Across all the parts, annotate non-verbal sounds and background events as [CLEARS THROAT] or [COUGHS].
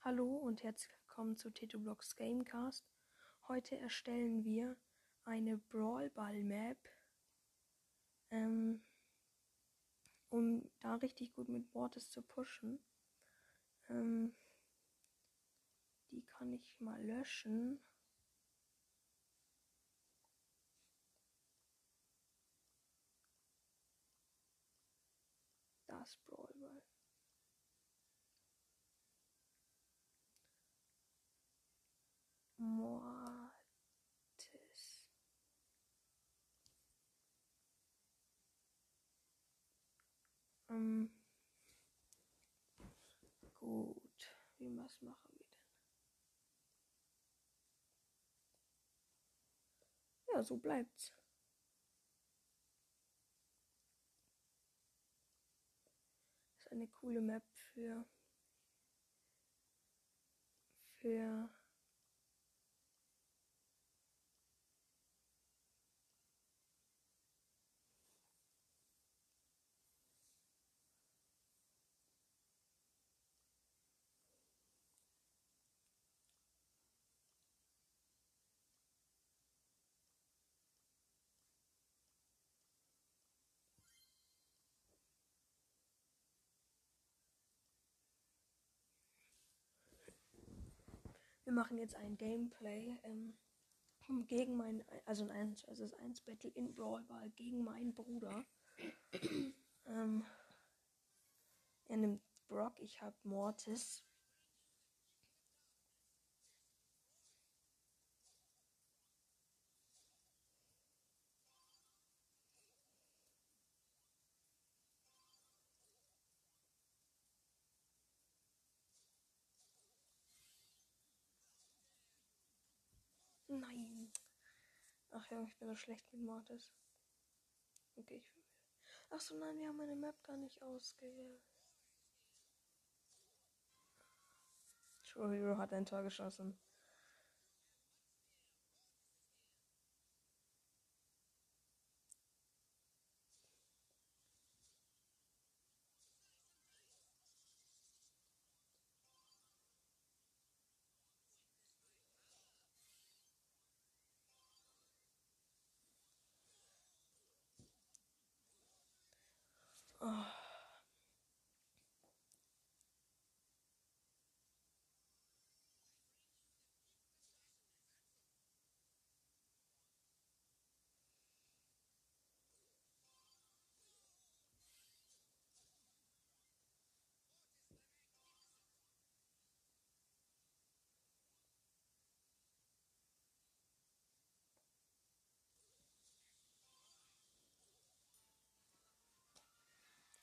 Hallo und herzlich willkommen zu Blocks Gamecast. Heute erstellen wir eine Brawl Ball Map, ähm, um da richtig gut mit Mortis zu pushen. Ähm, die kann ich mal löschen. Das Brawl Ball. Mortis. Ähm, gut, wie was machen wir denn? Ja, so bleibt's. Ist eine coole Map für für Wir machen jetzt ein Gameplay ähm, gegen meinen, also ein 1 vs 1 Battle in Brawl Ball gegen meinen Bruder. [COUGHS] ähm, er nimmt Brock, ich habe Mortis. Nein. Ach ja, ich bin so schlecht mit Mortis. Okay, ich will. Ach so, nein, wir haben meine Map gar nicht ausgewählt. Hero hat ein Tor geschossen.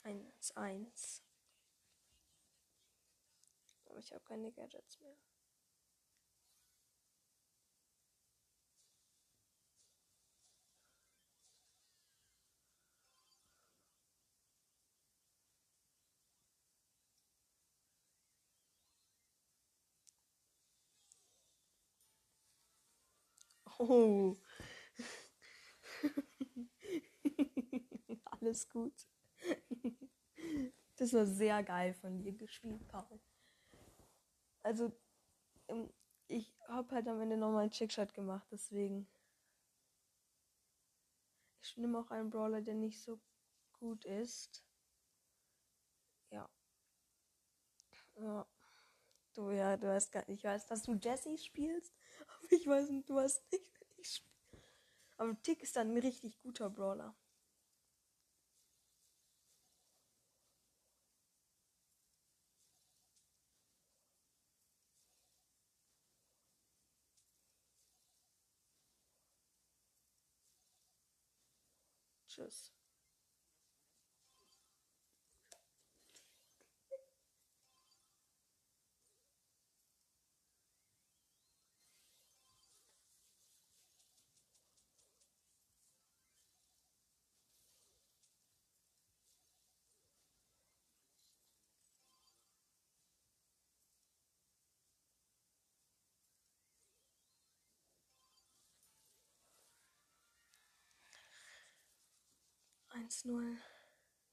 1, 1. Aber ich habe keine Gadgets mehr. Oh. [LAUGHS] Alles gut. Das war sehr geil von dir gespielt, Paul. Also, ähm, ich habe halt am Ende nochmal einen Chickshot gemacht, deswegen. Ich nehme auch einen Brawler, der nicht so gut ist. Ja. Ja. Du, ja, du weißt gar nicht. Ich weiß, dass du Jesse spielst, aber ich weiß nicht, du weißt nicht. Aber Tick ist dann ein richtig guter Brawler. Tschüss. 1-0.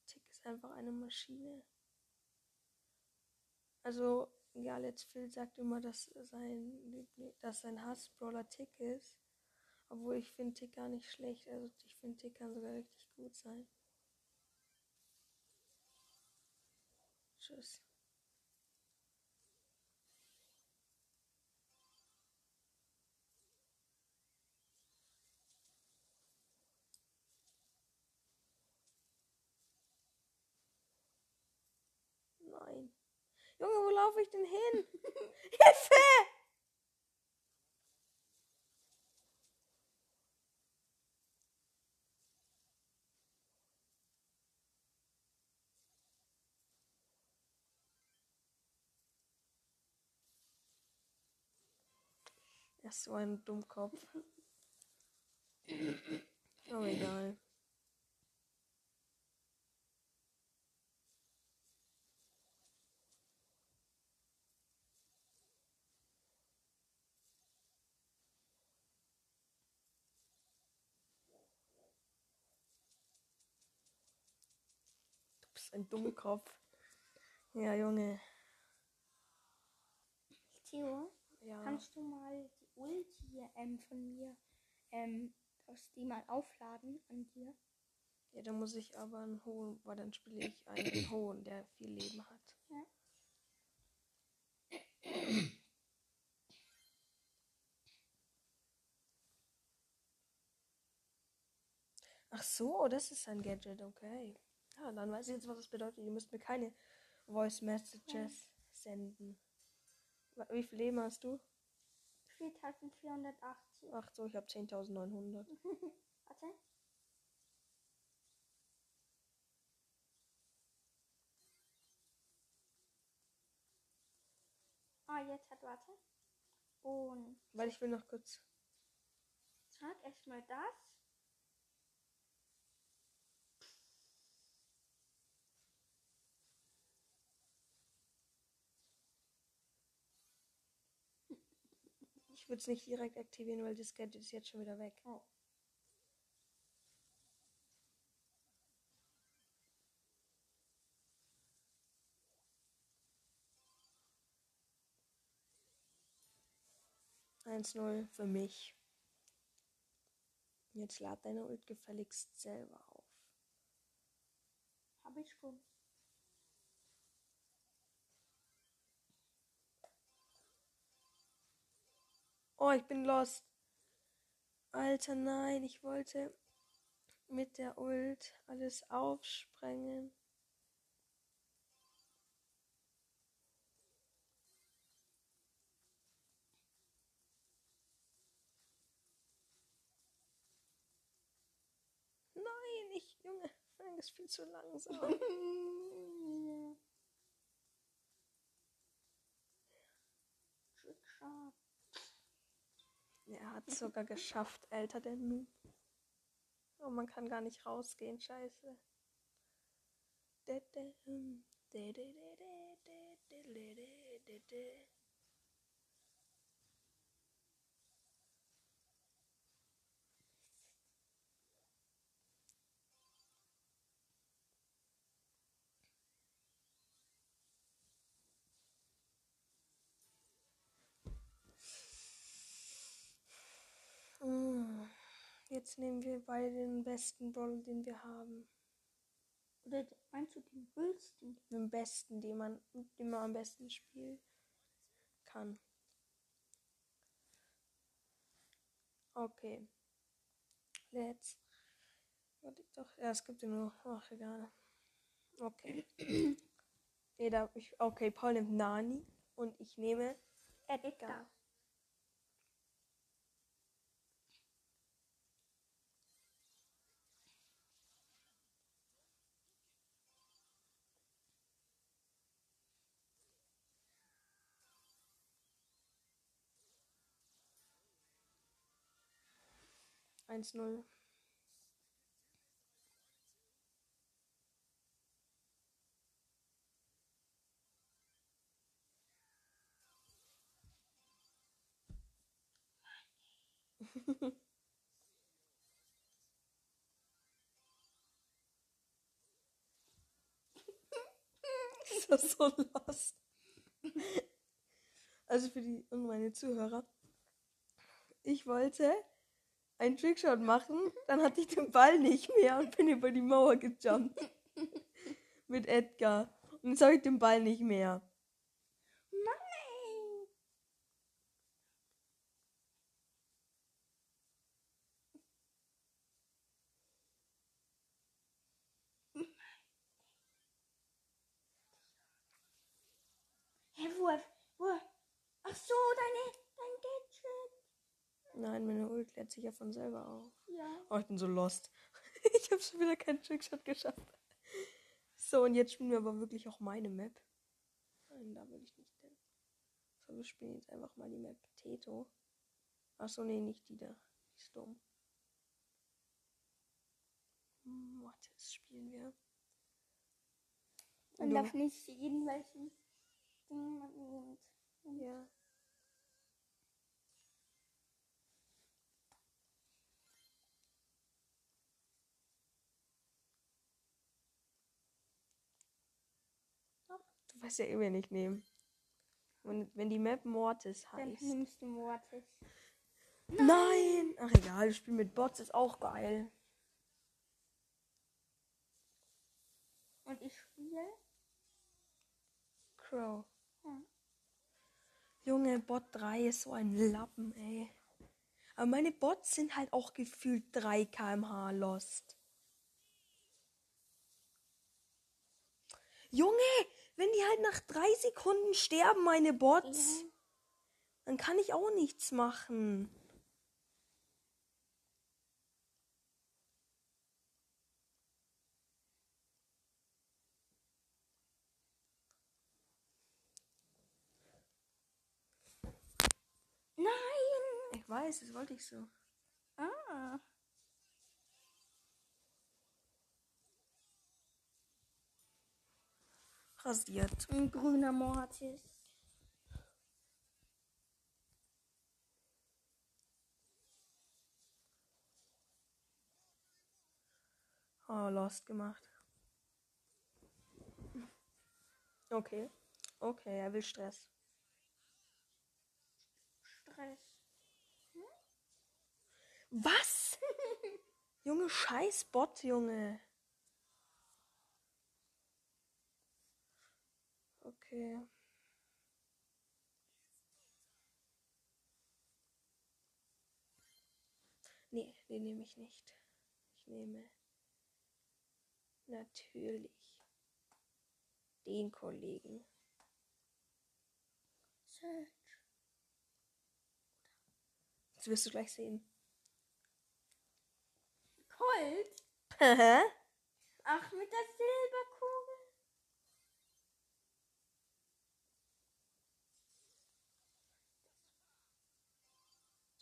Tick ist einfach eine Maschine. Also, ja, Let's Phil sagt immer, dass sein, dass sein Hass-Brawler Tick ist. Obwohl ich finde Tick gar nicht schlecht. Also ich finde Tick kann sogar richtig gut sein. Tschüss. Nein. Junge, wo laufe ich denn hin? [LAUGHS] Hilfe! Ist so ein Dummkopf. [LAUGHS] Oh, egal. Ein Dummkopf. Ja, Junge. Theo, Ja. kannst du mal die Ulti ähm, von mir, ähm, dass die mal aufladen an dir? Ja, dann muss ich aber einen hohen, weil dann spiele ich einen [COUGHS] hohen, der viel Leben hat. Ja. Ach so, das ist ein Gadget, okay. Ja, dann weiß ich jetzt, was das bedeutet. Ihr müsst mir keine Voice Messages senden. Wie viel Leben hast du? 4480. Ach so, ich habe 10.900. [LAUGHS] Warte. Ah, jetzt hat, warte. Und Weil ich will noch kurz. sag erstmal das. Ich würde es nicht direkt aktivieren, weil das Gadget ist jetzt schon wieder weg. Oh. Eins 0 für mich. Jetzt lad deine Ult gefälligst selber auf. Habe ich schon. Oh, ich bin lost. Alter, nein, ich wollte mit der Ult alles aufsprengen. Nein, ich, Junge, Frank ist viel zu langsam. [LAUGHS] Er hat es sogar geschafft, älter denn Noob. Oh, man kann gar nicht rausgehen, scheiße. Jetzt nehmen wir beide den besten Brawler, den wir haben. Oder meinst du den Bösten? Den besten, den man, den man am besten spielen kann. Okay. Let's. Warte doch. Ja, es gibt ja nur. Ach, egal. Okay. [CLEARS THROAT] Jeder, ich, okay, Paul nimmt Nani und ich nehme Edgar. Edgar. [LAUGHS] ist das so lost? Also für die und meine Zuhörer. Ich wollte einen Trickshot machen, dann hatte ich den Ball nicht mehr und bin über die Mauer gejumpt. [LAUGHS] Mit Edgar. Und jetzt habe ich den Ball nicht mehr. Nein! Hä, wo, wo? Ach so, deine, dein Gadget. Nein, meine Ult lädt sich ja von selber auf. Ja. Oh, ich bin so lost. [LAUGHS] Ich habe schon wieder keinen Trickshot geschafft. So, und jetzt spielen wir aber wirklich auch meine Map. Nein, da will ich nicht hin. So, wir spielen jetzt einfach mal die Map Teto. Achso, nee, nicht die da. Die ist dumm. Mortis spielen wir. Man Du- darf nicht sehen, welchen Ding man nimmt. Ja. Du weißt ja eh, wen ich nehme. Wenn, wenn die Map Mortis Dann heißt. nimmst du Mortis. Nein! Ach egal, das Spiel mit Bots ist auch geil. Und ich spiele. Crow. Ja. Junge, Bot 3 ist so ein Lappen, ey. Aber meine Bots sind halt auch gefühlt 3 kmh lost. Junge, wenn die halt nach 3 Sekunden sterben, meine Bots, Ja. dann kann ich auch nichts machen. Nein! Ich weiß, das wollte ich so. Ah. Rasiert. Ein grüner Mortis. Oh, lost gemacht. Okay. Okay, er will Stress. Stress. Was? [LAUGHS] Junge, scheiß Bot, Junge. Okay. Nee, den nehme ich nicht. Ich nehme natürlich den Kollegen. Search. Das wirst du gleich sehen. Colt? Hä? Ach, mit der Silberkugel.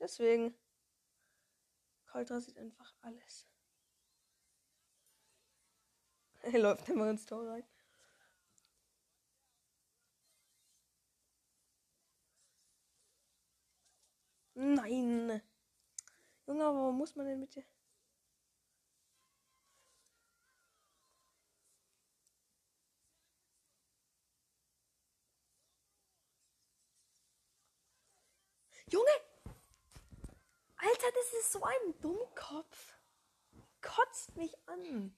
Deswegen. Colt rasiert einfach alles. [LAUGHS] Er läuft immer ins Tor rein. Nein. Junge, aber warum muss man denn mit dir? Junge! Alter, das ist so ein Dummkopf. Kotzt mich an.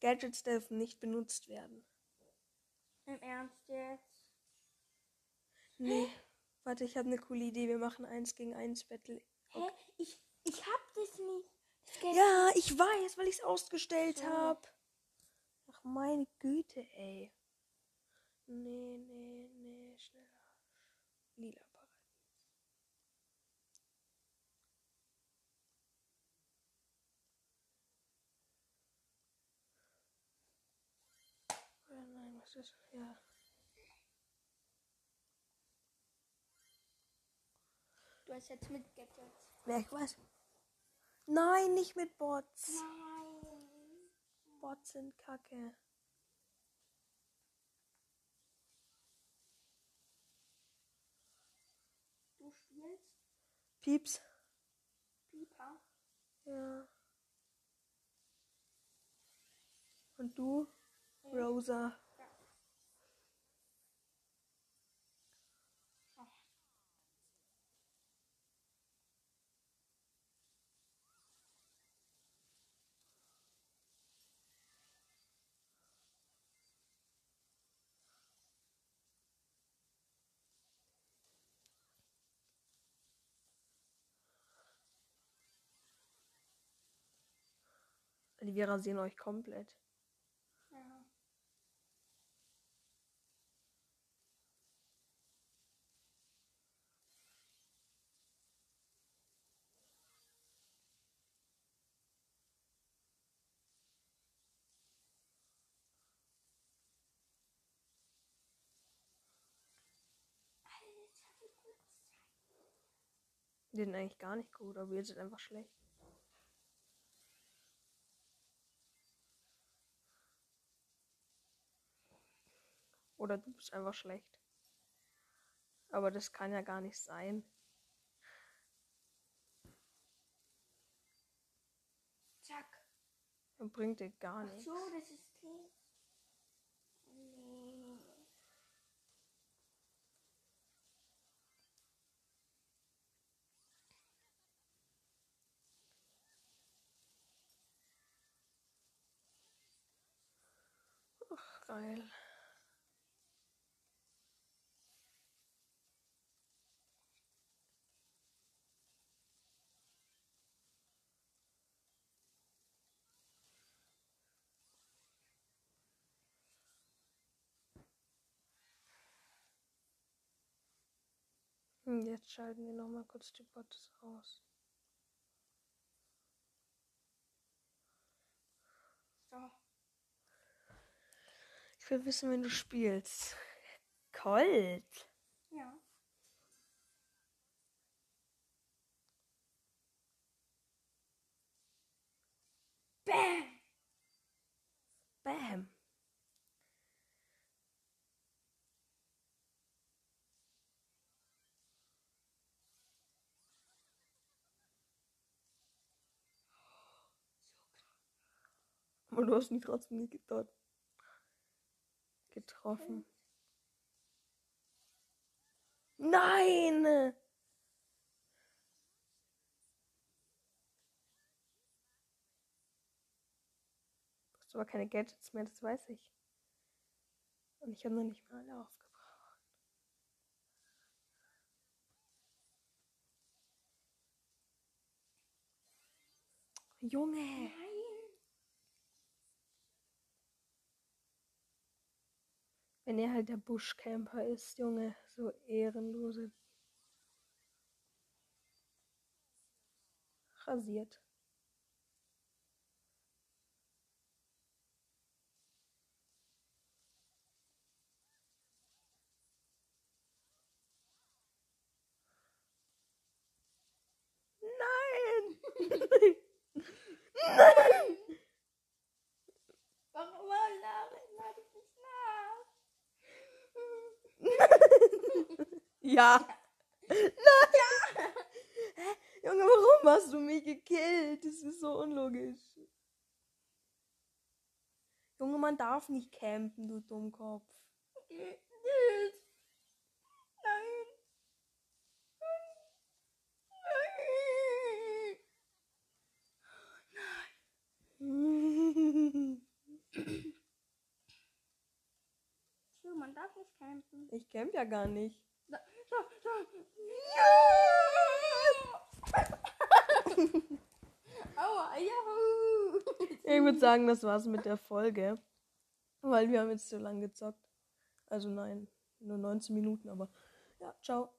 Gadgets dürfen nicht benutzt werden. Im Ernst jetzt? Nee. Warte, ich habe eine coole Idee. Wir machen eins gegen eins Battle. Hä? Ich, ich hab das nicht. Das Ja, ich weiß, weil ich es ausgestellt habe. Ach, meine Güte, ey. Nee, nee, nee, schneller. Lila Paradies. Oder was ist? Ja. Du hast jetzt mit Gadgets. Ich weiß. Nein, nicht mit Bots. Nein. Bots sind kacke. Du spielst Pieps. Pipa. Ja. Und du? Ja. Rosa. Wir rasieren euch komplett. Ja. Die sind eigentlich gar nicht gut, aber wir sind einfach schlecht. Oder du bist einfach schlecht. Aber das kann ja gar nicht sein. Zack. Das bringt dir gar Ach nichts. so, das ist Tee. Nee. Geil. Jetzt schalten wir noch mal kurz die Bots aus. So. Ich will wissen, wenn du spielst. Colt. Ja. Bam! Bam. Aber du hast ihn trotzdem nicht dort getroffen. Nein! Du hast aber keine Gadgets mehr, das weiß ich. Und ich habe noch nicht mal alle aufgebraucht. Junge! Wenn er halt der Buschcamper ist, Junge, so ehrenlose. Rasiert. Nein! Nein! Warum lade ich nicht nach? Ja. Nein! Hä? Junge, warum hast du mich gekillt? Das ist so unlogisch. Junge, man darf nicht campen, du Dummkopf. Geht nicht. Nein. Nein. Tju, [LAUGHS] man darf nicht campen. Ich camp ja gar nicht. Aua, juhu. Ich würde sagen, das war's mit der Folge. Weil wir haben jetzt so lang gezockt. Also nein, nur 19 Minuten, aber ja, ciao.